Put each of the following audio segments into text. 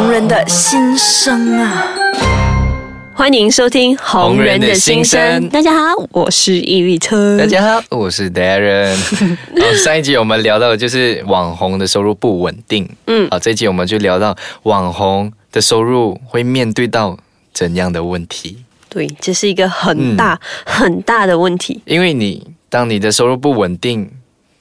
红人的心声啊！欢迎收听《红人的心声》。大家好，我是伊丽车。大家好，我是 Darren。好，上一集我们聊到的就是网红的收入不稳定。嗯，好，这一集我们就聊到网红的收入会面对到怎样的问题？对，这是一个很大很大的问题。因为你当你的收入不稳定，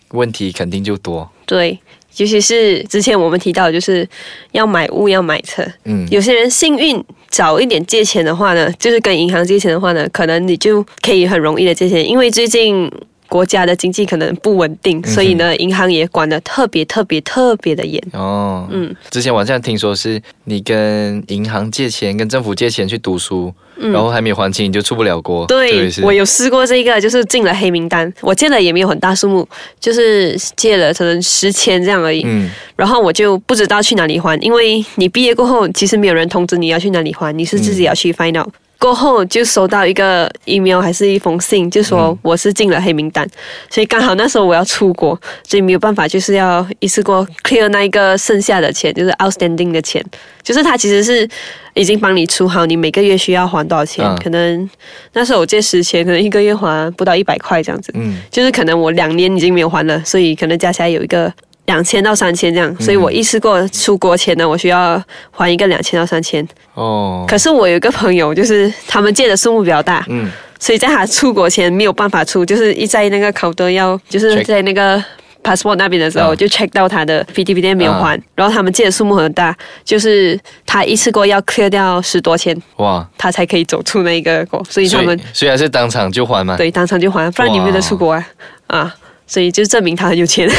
问题肯定就多。对。尤其是之前我们提到，就是要买物要买车。嗯，有些人幸运早一点借钱的话呢，就是跟银行借钱的话呢，可能你就可以很容易的借钱，因为最近。国家的经济可能不稳定，所以呢，银行也管得特别特别特别的严。哦，嗯，之前网上听说是你跟银行借钱，跟政府借钱去读书，然后还没有还清，你就出不了国。对，我有试过这个，就是进了黑名单。我借的也没有很大数目，就是借了可能十千这样而已。嗯，然后我就不知道去哪里还，因为你毕业过后，其实没有人通知你要去哪里还，你是自己要去 find out。过后就收到一个 email 还是一封信，就说我是进了黑名单，所以刚好那时候我要出国，所以没有办法，就是要一次过 clear 那一个剩下的钱，就是 outstanding 的钱，就是他其实是已经帮你出好，你每个月需要还多少钱，可能那时候我借十千，可能一个月还不到一百块这样子，嗯，就是可能我两年已经没有还了，所以可能加起来有一个。两千到三千这样，所以我一次过出国前呢，我需要还一个两千到三千。哦。可是我有一个朋友，就是他们借的数目比较大，嗯，所以在他出国前没有办法出，就是一在那个考德要，就是在那个 passport 那边的时候，就 check 到他的 P T P D 没有还，然后他们借的数目很大，就是他一次过要 clear 掉十多千，哇，他才可以走出那个国，所以他们虽然是当场就还嘛？对，当场就还，不然你没得出国啊，啊。所以就证明他很有钱，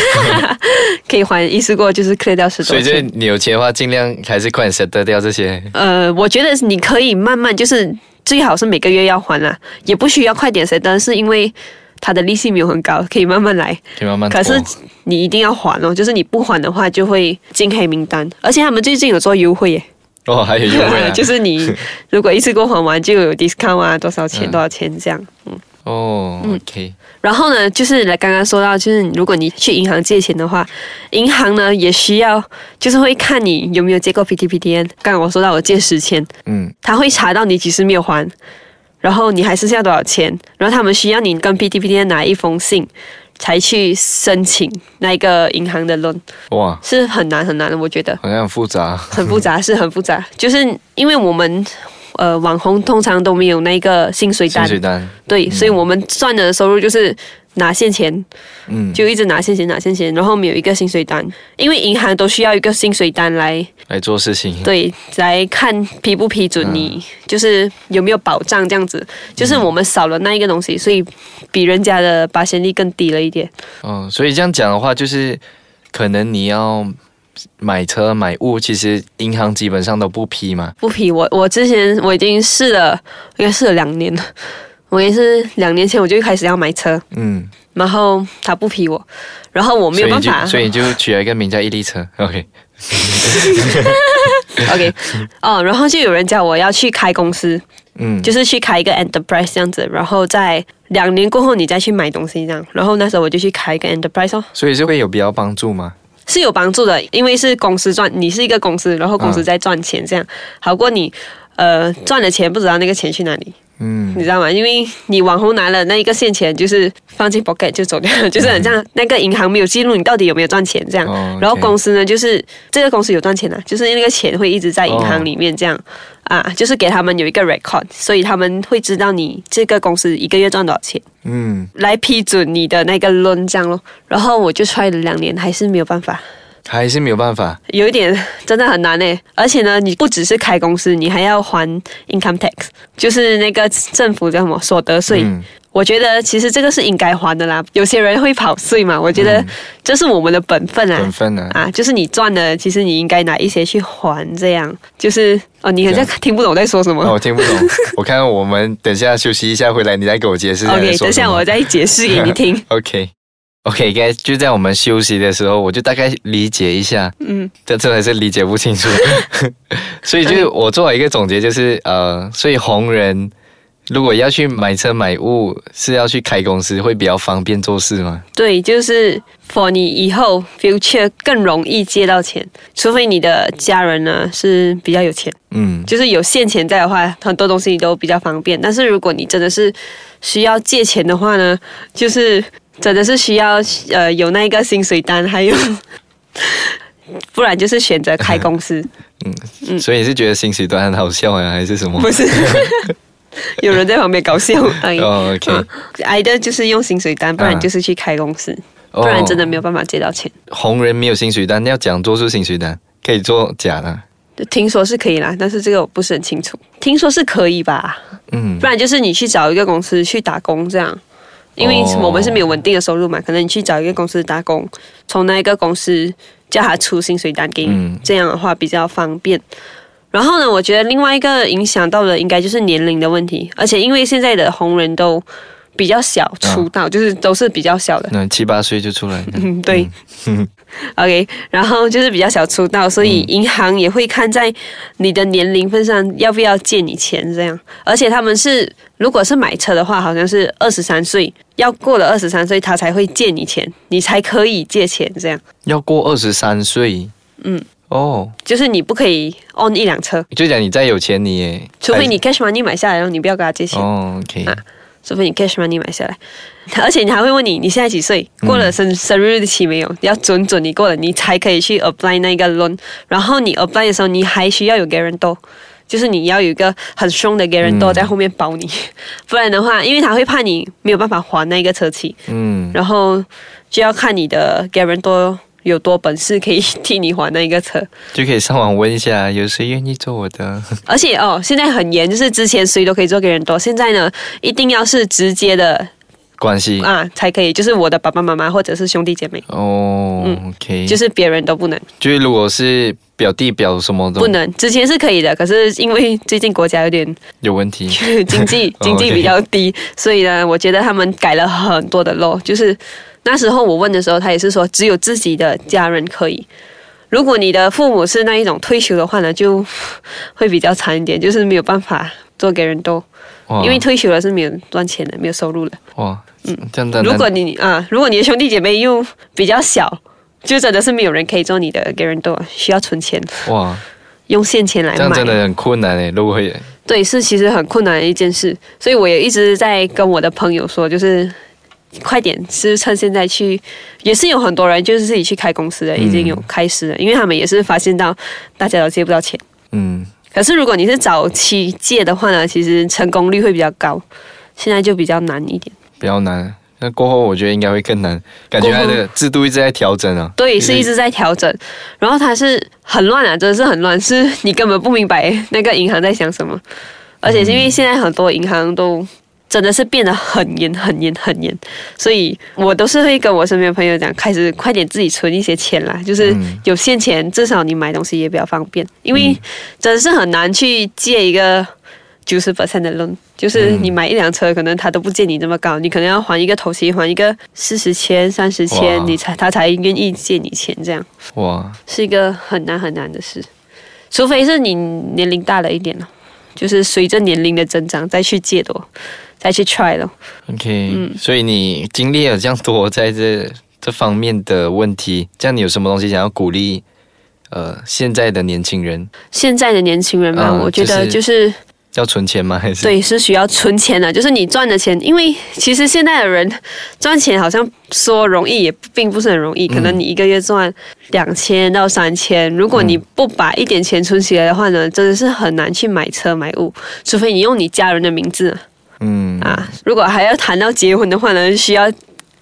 可以还一次过就是 clear 掉十多。所以就是你有钱的话，尽量还是快点 set 掉这些。呃，我觉得你可以慢慢，就是最好是每个月要还啦，也不需要快点 set，但是因为他的利息没有很高，可以慢慢来。可以慢慢。可是你一定要还哦，就是你不还的话就会进黑名单。而且他们最近有做优惠耶。哦，还有优惠。就是你如果一次过还完就有 discount 啊，多少钱多少钱这样。嗯。哦，OK。然后呢，就是来刚刚说到，就是如果你去银行借钱的话，银行呢也需要，就是会看你有没有借过 PTPTN。刚刚我说到我借十千，嗯，他会查到你几时没有还，然后你还剩下多少钱，然后他们需要你跟 PTPTN 拿一封信，才去申请那一个银行的 loan。哇，是很难很难的，我觉得。好像很复杂。很复杂，是很复杂，就是因为我们。呃，网红通常都没有那个薪水单，薪水单，对，所以我们赚的收入就是拿现钱，嗯，就一直拿现钱，拿现钱，然后没有一个薪水单，因为银行都需要一个薪水单来来做事情，对，来看批不批准你，就是有没有保障这样子，就是我们少了那一个东西，所以比人家的保险率更低了一点。嗯，所以这样讲的话，就是可能你要。买车买物，其实银行基本上都不批嘛。不批，我我之前我已经试了，应该试了两年了。我也是两年前我就开始要买车，嗯，然后他不批我，然后我没有办法，所以你就取了一个名叫伊利车，OK，OK，哦，然后就有人叫我要去开公司，嗯，就是去开一个 enterprise 这样子，然后在两年过后你再去买东西这样，然后那时候我就去开一个 enterprise 哦。所以是会有比较帮助吗？是有帮助的，因为是公司赚，你是一个公司，然后公司在赚钱，这样。好过你，呃，赚了钱不知道那个钱去哪里，嗯，你知道吗？因为你网红拿了那一个现钱，就是放进 pocket 就走掉了，就是很像那个银行没有记录你到底有没有赚钱这样，然后公司呢，就是这个公司有赚钱啊，就是那个钱会一直在银行里面这样。啊，就是给他们有一个 record，所以他们会知道你这个公司一个月赚多少钱，嗯，来批准你的那个 loan 这样咯。然后我就 try 了两年，还是没有办法，还是没有办法，有一点真的很难呢。而且呢，你不只是开公司，你还要还 income tax，就是那个政府叫什么所得税。我觉得其实这个是应该还的啦。有些人会跑税嘛，我觉得这是我们的本分啊。本分啊，啊，就是你赚的，其实你应该拿一些去还。这样就是哦，你好像听不懂在说什么。我听不懂。我看我们等下休息一下回来，你再给我解释。OK，等下我再解释给你听。OK，OK，该就在我们休息的时候，我就大概理解一下。嗯，但真的是理解不清楚。所以就我做了一个总结，就是呃，所以红人。如果要去买车买物，是要去开公司会比较方便做事吗？对，就是 for 你以后 future 更容易借到钱，除非你的家人呢是比较有钱，嗯，就是有现钱在的话，很多东西都比较方便。但是如果你真的是需要借钱的话呢，就是真的是需要呃有那一个薪水单，还有 不然就是选择开公司。嗯嗯，所以你是觉得薪水单很好笑呀，还是什么？不是。有人在旁边搞笑而已。OK，挨的就是用薪水单，不然就是去开公司，不然真的没有办法借到钱。红人没有薪水单，要讲做出薪水单，可以做假的。听说是可以啦，但是这个我不是很清楚。听说是可以吧？嗯，不然就是你去找一个公司去打工这样，因为我们是没有稳定的收入嘛，可能你去找一个公司打工，从那一个公司叫他出薪水单给你，这样的话比较方便。然后呢，我觉得另外一个影响到的应该就是年龄的问题，而且因为现在的红人都比较小出道，就是都是比较小的，那七八岁就出来。嗯，对。OK，然后就是比较小出道，所以银行也会看在你的年龄份上，要不要借你钱这样。而且他们是，如果是买车的话，好像是二十三岁，要过了二十三岁，他才会借你钱，你才可以借钱这样。要过二十三岁？嗯。哦，就是你不可以 own 一辆车，就讲你再有钱，你除非你 cash money 买下来，然后你不要跟他借钱。哦，OK 啊，除非你 cash money 买下来，而且你还会问你你现在几岁，过了生生日期没有？要准准你过了，你才可以去 apply 那个 loan。然后你 apply 的时候，你还需要有 guarantor，就是你要有一个很凶的 guarantor 在后面保你，不然的话，因为他会怕你没有办法还那个车期，嗯，然后就要看你的 guarantor。有多本事可以替你还那一个车，就可以上网问一下，有谁愿意做我的？而且哦，现在很严，就是之前谁都可以做给人多，现在呢，一定要是直接的关系啊才可以，就是我的爸爸妈妈或者是兄弟姐妹哦。嗯，OK，就是别人都不能。就是如果是表弟表什么的，不能。之前是可以的，可是因为最近国家有点有问题，经济 经济比较低，所以呢，我觉得他们改了很多的 law，就是。那时候我问的时候，他也是说只有自己的家人可以。如果你的父母是那一种退休的话呢，就会比较惨一点，就是没有办法做给人多，因为退休了是没有赚钱的，没有收入的。哇，嗯，这样的。如果你啊，如果你的兄弟姐妹又比较小，就真的是没有人可以做你的给人多，需要存钱。哇，用现钱来买，这样真的很困难诶。如果会，对，是其实很困难的一件事，所以我也一直在跟我的朋友说，就是。快点，是趁现在去，也是有很多人就是自己去开公司的，已经有开始了，因为他们也是发现到大家都借不到钱。嗯，可是如果你是早期借的话呢，其实成功率会比较高，现在就比较难一点。比较难，那过后我觉得应该会更难，感觉它的制度一直在调整啊。对，是一直在调整，然后它是很乱啊，真的是很乱，是你根本不明白那个银行在想什么，而且是因为现在很多银行都。真的是变得很严、很严、很严，所以我都是会跟我身边朋友讲，开始快点自己存一些钱啦，就是有现钱，至少你买东西也比较方便。因为真的是很难去借一个九十 percent 的 loan，就是你买一辆车，可能他都不借你这么高，你可能要还一个头期，还一个四十千、三十千，你才他才愿意借你钱，这样。哇，是一个很难很难的事，除非是你年龄大了一点了，就是随着年龄的增长再去借的。再去 try 了，OK，嗯，所以你经历了这样多在这 这方面的问题，这样你有什么东西想要鼓励呃现在的年轻人？现在的年轻人嘛，我觉得就是要存钱吗？还是对，是需要存钱的。就是你赚的钱，因为其实现在的人赚钱好像说容易，也并不是很容易。可能你一个月赚两千到三千，如果你不把一点钱存起来的话呢，真的是很难去买车买物，除非你用你家人的名字。嗯啊，如果还要谈到结婚的话呢，需要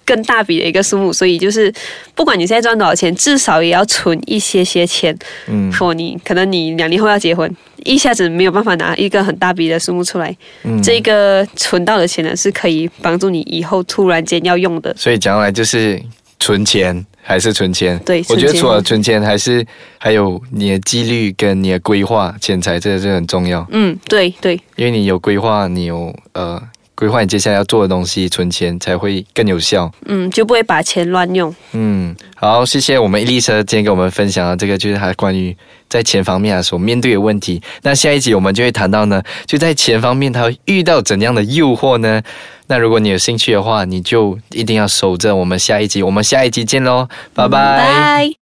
更大笔的一个数目，所以就是不管你现在赚多少钱，至少也要存一些些钱。嗯，说你可能你两年后要结婚，一下子没有办法拿一个很大笔的数目出来，嗯，这个存到的钱呢是可以帮助你以后突然间要用的。所以将来就是存钱。还是存钱，对，我觉得除了存钱，还是还有你的纪律跟你的规划，钱财这个是很重要。嗯，对对，因为你有规划，你有呃规划你接下来要做的东西，存钱才会更有效。嗯，就不会把钱乱用。嗯，好，谢谢我们伊丽莎今天给我们分享的这个，就是他关于在钱方面啊所面对的问题。那下一集我们就会谈到呢，就在钱方面他遇到怎样的诱惑呢？那如果你有兴趣的话，你就一定要守着我们下一集。我们下一集见喽，拜拜。